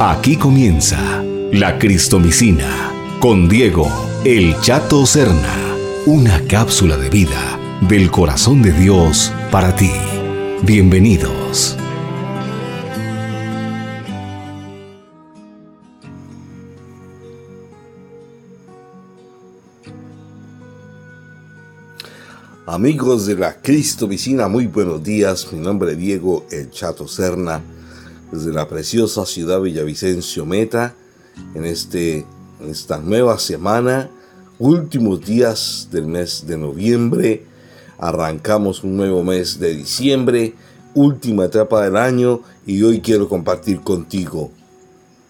Aquí comienza la Cristomicina con Diego El Chato Serna, una cápsula de vida del corazón de Dios para ti. Bienvenidos. Amigos de la Cristo Vicina, muy buenos días. Mi nombre es Diego El Chato Serna, desde la preciosa ciudad Villavicencio Meta, en, este, en esta nueva semana, últimos días del mes de noviembre. Arrancamos un nuevo mes de diciembre, última etapa del año, y hoy quiero compartir contigo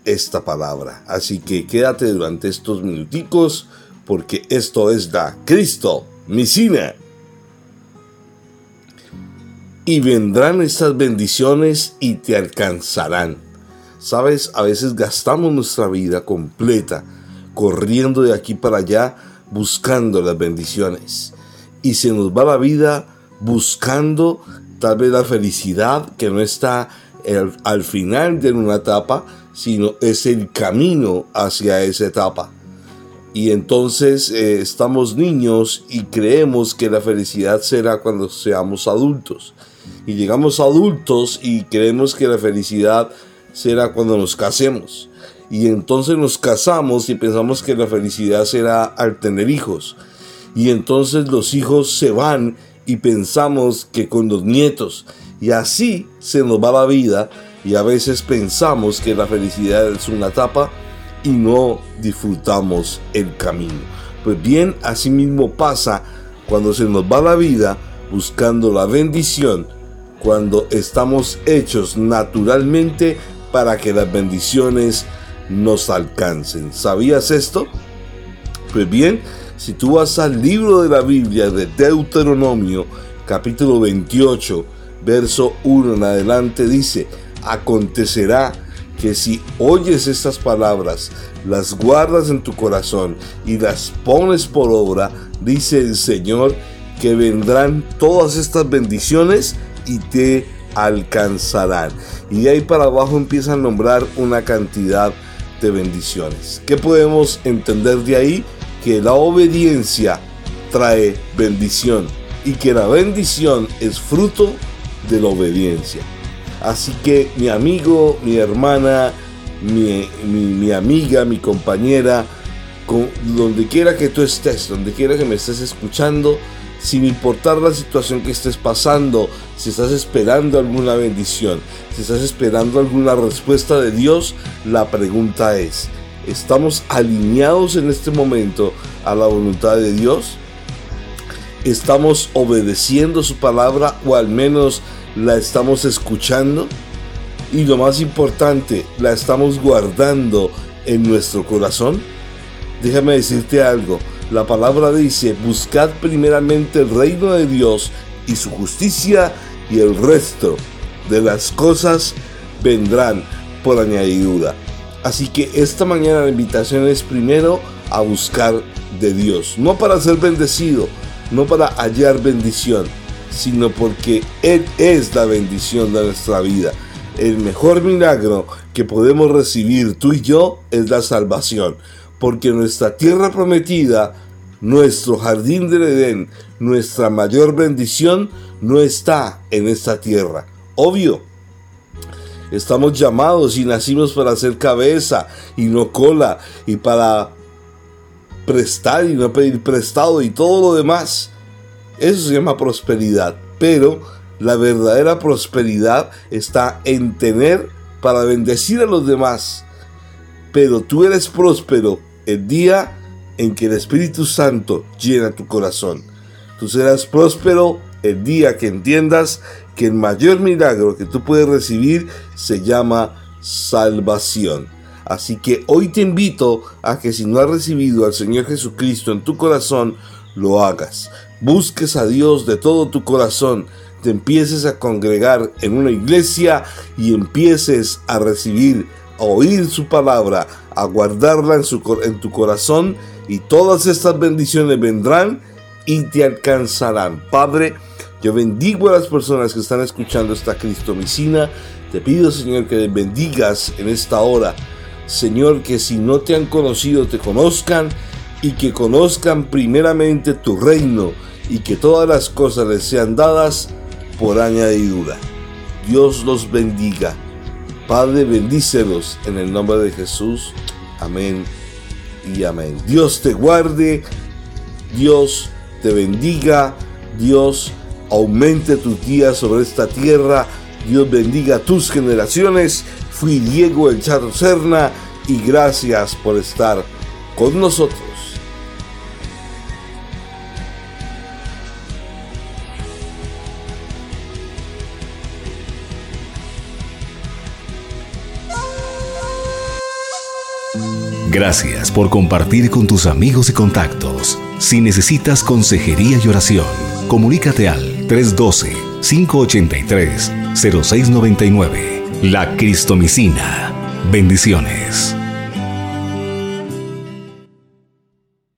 esta palabra. Así que quédate durante estos minuticos, porque esto es la Cristo Micina y vendrán estas bendiciones y te alcanzarán. Sabes, a veces gastamos nuestra vida completa corriendo de aquí para allá buscando las bendiciones. Y se nos va la vida buscando tal vez la felicidad que no está al final de una etapa, sino es el camino hacia esa etapa. Y entonces eh, estamos niños y creemos que la felicidad será cuando seamos adultos y llegamos adultos y creemos que la felicidad será cuando nos casemos. Y entonces nos casamos y pensamos que la felicidad será al tener hijos. Y entonces los hijos se van y pensamos que con los nietos. Y así se nos va la vida y a veces pensamos que la felicidad es una etapa y no disfrutamos el camino. Pues bien, así mismo pasa cuando se nos va la vida buscando la bendición cuando estamos hechos naturalmente para que las bendiciones nos alcancen. ¿Sabías esto? Pues bien, si tú vas al libro de la Biblia de Deuteronomio, capítulo 28, verso 1 en adelante, dice, acontecerá que si oyes estas palabras, las guardas en tu corazón y las pones por obra, dice el Señor, que vendrán todas estas bendiciones y te alcanzarán. Y de ahí para abajo empieza a nombrar una cantidad de bendiciones. ¿Qué podemos entender de ahí? Que la obediencia trae bendición y que la bendición es fruto de la obediencia. Así que mi amigo, mi hermana, mi, mi amiga, mi compañera, con, donde quiera que tú estés, donde quiera que me estés escuchando, sin importar la situación que estés pasando, si estás esperando alguna bendición, si estás esperando alguna respuesta de Dios, la pregunta es, ¿estamos alineados en este momento a la voluntad de Dios? ¿Estamos obedeciendo su palabra o al menos la estamos escuchando? Y lo más importante, ¿la estamos guardando en nuestro corazón? Déjame decirte algo, la palabra dice, buscad primeramente el reino de Dios y su justicia y el resto de las cosas vendrán por añadidura. Así que esta mañana la invitación es primero a buscar de Dios, no para ser bendecido, no para hallar bendición, sino porque Él es la bendición de nuestra vida. El mejor milagro que podemos recibir tú y yo es la salvación porque nuestra tierra prometida, nuestro jardín del Edén, nuestra mayor bendición no está en esta tierra. Obvio, estamos llamados y nacimos para ser cabeza y no cola y para prestar y no pedir prestado y todo lo demás. Eso se llama prosperidad. Pero la verdadera prosperidad está en tener para bendecir a los demás. Pero tú eres próspero el día en que el Espíritu Santo llena tu corazón. Tú serás próspero el día que entiendas que el mayor milagro que tú puedes recibir se llama salvación. Así que hoy te invito a que si no has recibido al Señor Jesucristo en tu corazón, lo hagas. Busques a Dios de todo tu corazón, te empieces a congregar en una iglesia y empieces a recibir oír su palabra, a guardarla en, su, tu corazón y todas estas bendiciones vendrán y te alcanzarán. Padre, Yo bendigo a las personas que están escuchando esta cristomicina. Te pido, Señor, que les bendigas en esta hora. Señor, que si no te han conocido, te conozcan y que conozcan primeramente tu reino y que todas las cosas les sean dadas por añadidura. Dios los bendiga. Padre, bendícelos en el nombre de Jesús. Amén y amén. Dios te guarde, Dios te bendiga, Dios aumente tus días sobre esta tierra, Dios bendiga tus generaciones. Fui Diego El Chato Serna y gracias por estar con nosotros. Gracias por compartir con tus amigos y contactos. Si necesitas consejería y oración, comunícate al 312-583-0699. La Cristomicina. Bendiciones.